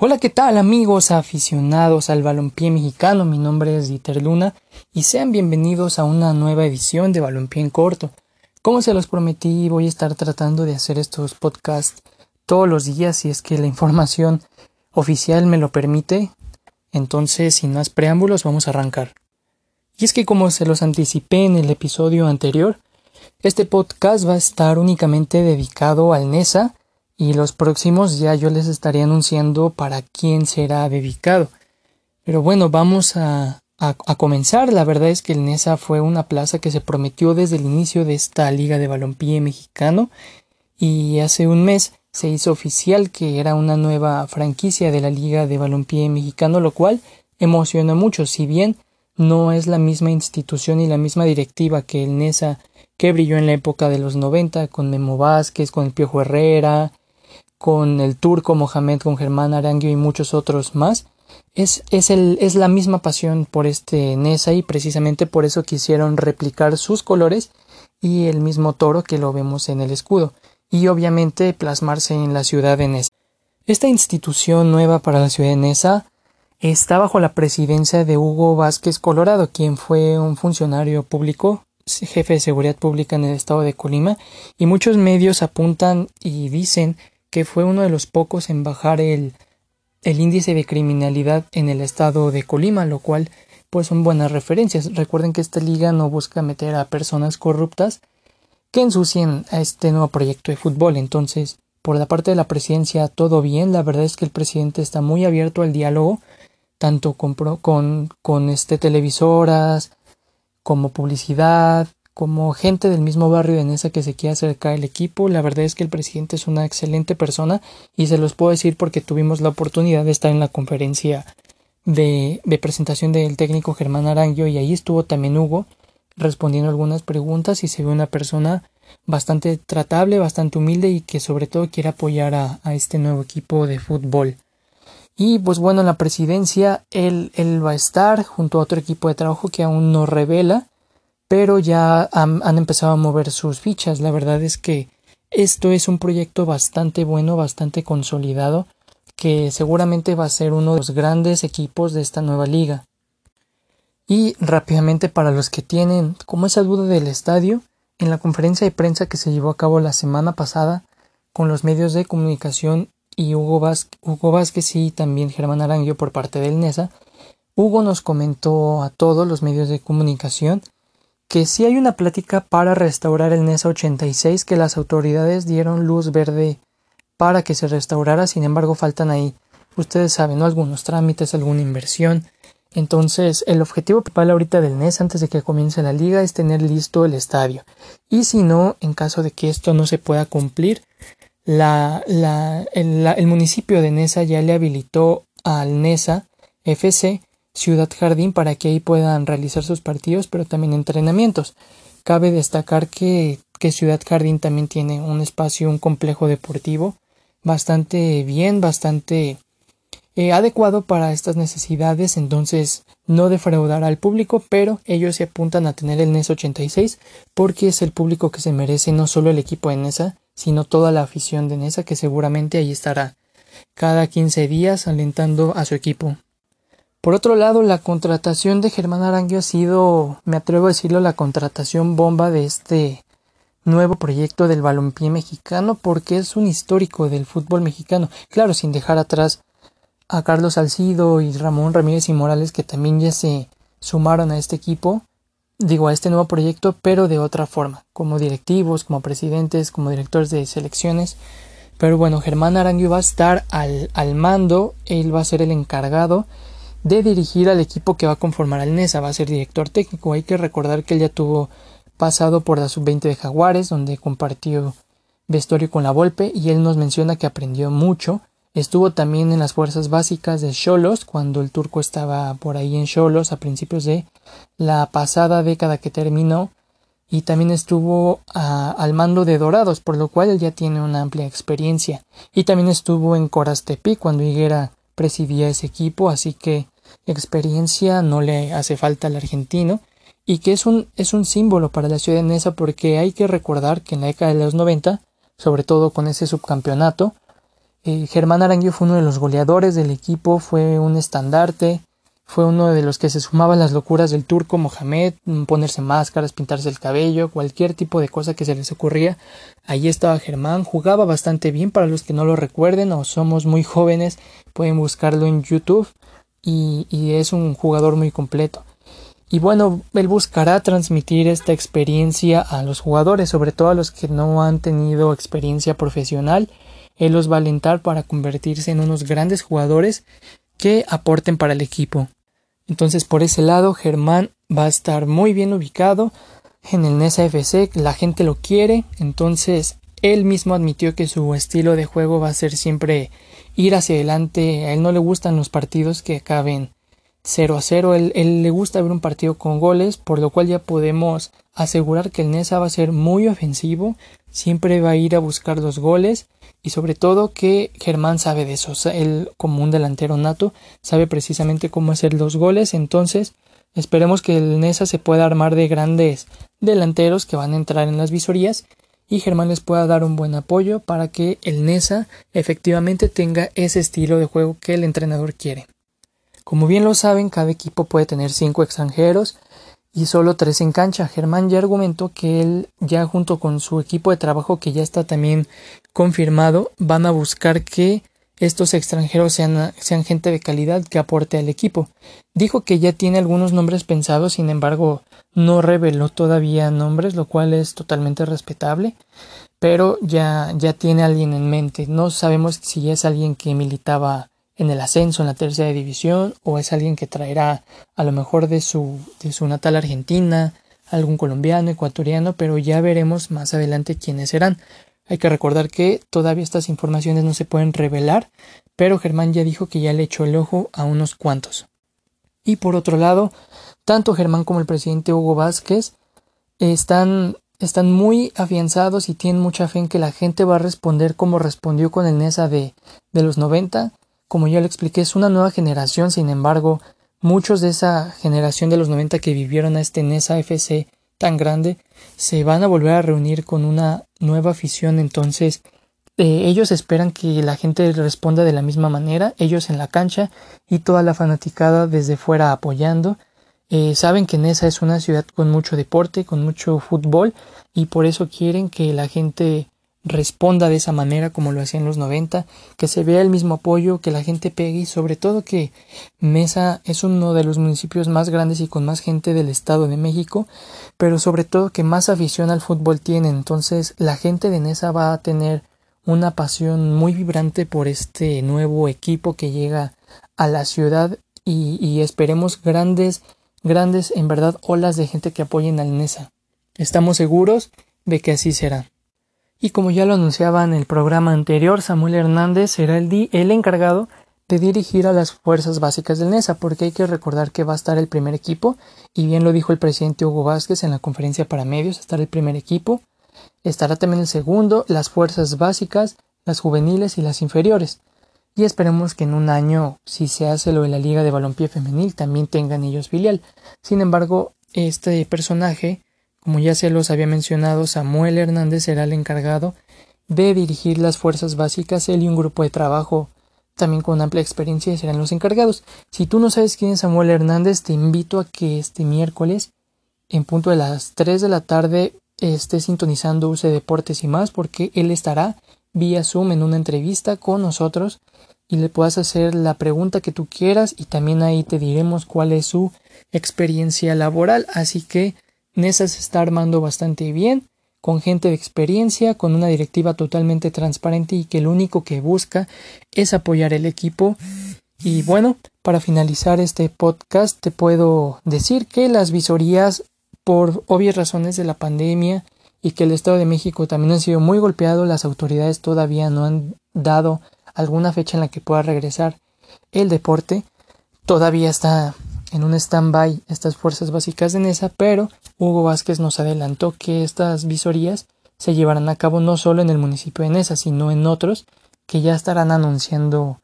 Hola, ¿qué tal amigos aficionados al balompié mexicano? Mi nombre es Dieter Luna y sean bienvenidos a una nueva edición de Balompié en Corto. Como se los prometí, voy a estar tratando de hacer estos podcasts todos los días si es que la información oficial me lo permite. Entonces, sin más preámbulos, vamos a arrancar. Y es que como se los anticipé en el episodio anterior, este podcast va a estar únicamente dedicado al NESA y los próximos ya yo les estaré anunciando para quién será dedicado. Pero bueno, vamos a, a, comenzar. La verdad es que el NESA fue una plaza que se prometió desde el inicio de esta liga de balompié mexicano y hace un mes se hizo oficial que era una nueva franquicia de la liga de balompié mexicano, lo cual emocionó mucho, si bien no es la misma institución y la misma directiva que el NESA que brilló en la época de los 90 con Memo Vázquez, con el Piojo Herrera, con el turco Mohamed, con Germán Aranguio y muchos otros más, es, es, el, es la misma pasión por este Nesa y precisamente por eso quisieron replicar sus colores y el mismo toro que lo vemos en el escudo, y obviamente plasmarse en la ciudad de Nesa. Esta institución nueva para la ciudad de Nesa está bajo la presidencia de Hugo Vázquez Colorado, quien fue un funcionario público, jefe de seguridad pública en el estado de Colima, y muchos medios apuntan y dicen que fue uno de los pocos en bajar el, el índice de criminalidad en el estado de Colima, lo cual pues son buenas referencias. Recuerden que esta liga no busca meter a personas corruptas que ensucien a este nuevo proyecto de fútbol. Entonces, por la parte de la presidencia, todo bien. La verdad es que el presidente está muy abierto al diálogo, tanto con, con, con este, televisoras, como publicidad, como gente del mismo barrio de Nesa que se quiere acercar al equipo. La verdad es que el presidente es una excelente persona y se los puedo decir porque tuvimos la oportunidad de estar en la conferencia de, de presentación del técnico Germán Aranguio y ahí estuvo también Hugo respondiendo algunas preguntas y se ve una persona bastante tratable, bastante humilde y que sobre todo quiere apoyar a, a este nuevo equipo de fútbol. Y pues bueno, en la presidencia él, él va a estar junto a otro equipo de trabajo que aún no revela pero ya han, empezado a mover sus fichas. La verdad es que esto es un proyecto bastante bueno, bastante consolidado, que seguramente va a ser uno de los grandes equipos de esta nueva liga. Y rápidamente para los que tienen como esa duda del estadio, en la conferencia de prensa que se llevó a cabo la semana pasada con los medios de comunicación y Hugo, Vázquez, y también Germán Aranguio por parte del NESA, Hugo nos comentó a todos los medios de comunicación que sí hay una plática para restaurar el NESA 86 que las autoridades dieron luz verde para que se restaurara, sin embargo faltan ahí, ustedes saben, ¿no? algunos trámites, alguna inversión. Entonces, el objetivo principal ahorita del NES antes de que comience la liga es tener listo el estadio. Y si no, en caso de que esto no se pueda cumplir, la, la, el, el municipio de Nesa ya le habilitó al NESA FC Ciudad Jardín para que ahí puedan realizar sus partidos, pero también entrenamientos. Cabe destacar que, que Ciudad Jardín también tiene un espacio, un complejo deportivo bastante bien, bastante eh, adecuado para estas necesidades, entonces no defraudará al público, pero ellos se apuntan a tener el NES 86 porque es el público que se merece no solo el equipo de NESA, sino toda la afición de NESA que seguramente ahí estará cada 15 días alentando a su equipo. Por otro lado, la contratación de Germán Aranguio ha sido, me atrevo a decirlo, la contratación bomba de este nuevo proyecto del balompié mexicano porque es un histórico del fútbol mexicano. Claro, sin dejar atrás a Carlos Salcido y Ramón Ramírez y Morales que también ya se sumaron a este equipo, digo a este nuevo proyecto, pero de otra forma, como directivos, como presidentes, como directores de selecciones. Pero bueno, Germán Aranguio va a estar al, al mando, él va a ser el encargado de dirigir al equipo que va a conformar al NESA, va a ser director técnico. Hay que recordar que él ya tuvo pasado por la sub-20 de Jaguares, donde compartió vestuario con la Volpe, y él nos menciona que aprendió mucho. Estuvo también en las fuerzas básicas de Cholos, cuando el turco estaba por ahí en Cholos a principios de la pasada década que terminó, y también estuvo al mando de Dorados, por lo cual él ya tiene una amplia experiencia. Y también estuvo en Corastepi cuando Higuera presidía ese equipo, así que experiencia no le hace falta al argentino y que es un, es un símbolo para la ciudad de Nesa porque hay que recordar que en la década de los 90, sobre todo con ese subcampeonato, Eh, Germán Aranguio fue uno de los goleadores del equipo, fue un estandarte, fue uno de los que se sumaba a las locuras del turco Mohamed, mm, ponerse máscaras, pintarse el cabello, cualquier tipo de cosa que se les ocurría. Ahí estaba Germán, jugaba bastante bien para los que no lo recuerden o somos muy jóvenes, pueden buscarlo en YouTube y es un jugador muy completo. Y bueno, él buscará transmitir esta experiencia a los jugadores, sobre todo a los que no han tenido experiencia profesional. Él los va a alentar para convertirse en unos grandes jugadores que aporten para el equipo. Entonces, por ese lado, Germán va a estar muy bien ubicado en el NESA FC, la gente lo quiere, entonces él mismo admitió que su estilo de juego va a ser siempre ir hacia adelante, a él no le gustan los partidos que acaben 0 a 0. Él, le gusta ver un partido con goles, por lo cual ya podemos asegurar que el Nesa va a ser muy ofensivo, siempre va a ir a buscar los goles y sobre todo que Germán sabe de eso. Él como un delantero nato sabe precisamente cómo hacer los goles, entonces esperemos que el Nesa se pueda armar de grandes delanteros que van a entrar en las visorías y Germán les pueda dar un buen apoyo para que el Nesa efectivamente tenga ese estilo de juego que el entrenador quiere. Como bien lo saben, cada equipo puede tener cinco extranjeros y solo tres en cancha. Germán ya argumentó que él ya junto con su equipo de trabajo que ya está también confirmado van a buscar que estos extranjeros sean, sean gente de calidad que aporte al equipo. Dijo que ya tiene algunos nombres pensados, sin embargo no reveló todavía nombres, lo cual es totalmente respetable, pero ya, ya tiene alguien en mente. No sabemos si es alguien que militaba en el ascenso en la tercera división o es alguien que traerá a lo mejor de su, de su natal Argentina, algún colombiano, ecuatoriano, pero ya veremos más adelante quiénes serán. Hay que recordar que todavía estas informaciones no se pueden revelar, pero Germán ya dijo que ya le echó el ojo a unos cuantos. Y por otro lado, tanto Germán como el presidente Hugo Vázquez están, están muy afianzados y tienen mucha fe en que la gente va a responder como respondió con el NESA de, de los 90 como ya lo expliqué, es una nueva generación, sin embargo, muchos de esa generación de los 90 que vivieron a este NESA FC tan grande se van a volver a reunir con una nueva afición, entonces eh, ellos esperan que la gente responda de la misma manera, ellos en la cancha y toda la fanaticada desde fuera apoyando. Eh, saben que Nesa es una ciudad con mucho deporte, con mucho fútbol y por eso quieren que la gente responda de esa manera como lo hacía en los 90, que se vea el mismo apoyo, que la gente pegue y sobre todo que Mesa es uno de los municipios más grandes y con más gente del Estado de México, pero sobre todo que más afición al fútbol tiene, entonces la gente de Mesa va a tener una pasión muy vibrante por este nuevo equipo que llega a la ciudad y, esperemos grandes, grandes en verdad olas de gente que apoyen al NESA. Estamos seguros de que así será. Y como ya lo anunciaba en el programa anterior, Samuel Hernández será el, encargado de dirigir a las fuerzas básicas del NESA, porque hay que recordar que va a estar el primer equipo, y bien lo dijo el presidente Hugo Vázquez en la conferencia para medios, estará el primer equipo, estará también el segundo, las fuerzas básicas, las juveniles y las inferiores. Y esperemos que en un año, si se hace lo de la Liga de Balompié Femenil, también tengan ellos filial. Sin embargo, este personaje como ya se los había mencionado, Samuel Hernández será el encargado de dirigir las fuerzas básicas, él y un grupo de trabajo también con amplia experiencia serán los encargados. Si tú no sabes quién es Samuel Hernández, te invito a que este miércoles, en punto de las 3 de la tarde, esté sintonizando UC Deportes y más, porque él estará vía Zoom en una entrevista con nosotros y le puedas hacer la pregunta que tú quieras y también ahí te diremos cuál es su experiencia laboral. Así que Nesa se está armando bastante bien, con gente de experiencia, con una directiva totalmente transparente y que lo único que busca es apoyar el equipo. Y bueno, para finalizar este podcast te puedo decir que las visorías, por obvias razones de la pandemia y que el Estado de México también ha sido muy golpeado, las autoridades todavía no han dado alguna fecha en la que pueda regresar el deporte. Todavía está en un stand-by estas fuerzas básicas de NESA, pero Hugo Vázquez nos adelantó que estas visorías se llevarán a cabo no solo en el municipio de Nesa, sino en otros que ya estarán anunciando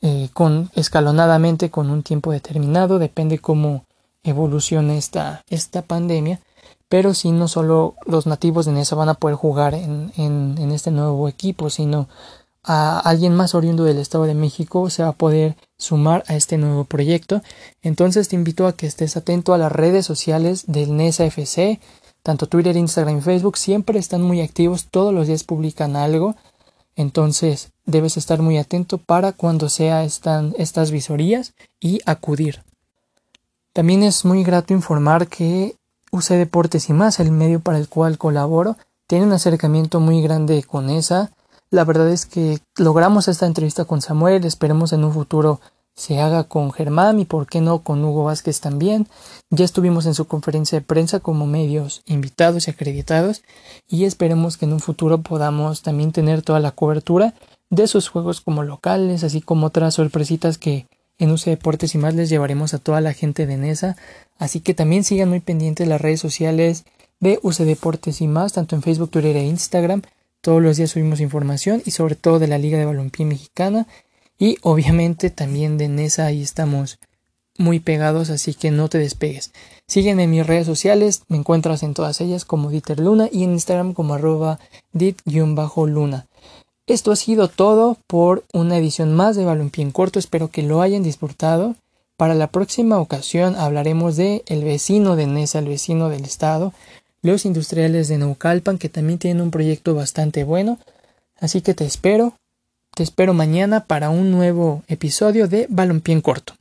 eh, con escalonadamente con un tiempo determinado, depende cómo evolucione esta, esta pandemia, pero sí no solo los nativos de Nesa van a poder jugar en, en, en este nuevo equipo, sino a alguien más oriundo del Estado de México se va a poder sumar a este nuevo proyecto. Entonces te invito a que estés atento a las redes sociales del NESA FC, tanto Twitter, Instagram y Facebook, siempre están muy activos, todos los días publican algo. Entonces debes estar muy atento para cuando sea estas visorías y acudir. También es muy grato informar que UC Deportes y más, el medio para el cual colaboro, tiene un acercamiento muy grande con esa la verdad es que logramos esta entrevista con Samuel, esperemos en un futuro se haga con Germán y por qué no con Hugo Vázquez también. Ya estuvimos en su conferencia de prensa como medios invitados y acreditados y esperemos que en un futuro podamos también tener toda la cobertura de sus juegos como locales, así como otras sorpresitas que en UC Deportes y más les llevaremos a toda la gente de NESA. Así que también sigan muy pendientes las redes sociales de UC Deportes y más, tanto en Facebook, Twitter e Instagram. Todos los días subimos información y sobre todo de la Liga de Balompié Mexicana y obviamente también de Nesa ahí estamos muy pegados, así que no te despegues. Sígueme en mis redes sociales, me encuentras en todas ellas como Dieter Luna y en Instagram como arroba dit-luna. Esto ha sido todo por una edición más de Balompié en corto, espero que lo hayan disfrutado. Para la próxima ocasión hablaremos de el vecino de Nesa, el vecino del estado, los industriales de Naucalpan, que también tienen un proyecto bastante bueno. Así que te espero, te espero mañana para un nuevo episodio de Balompié en Corto.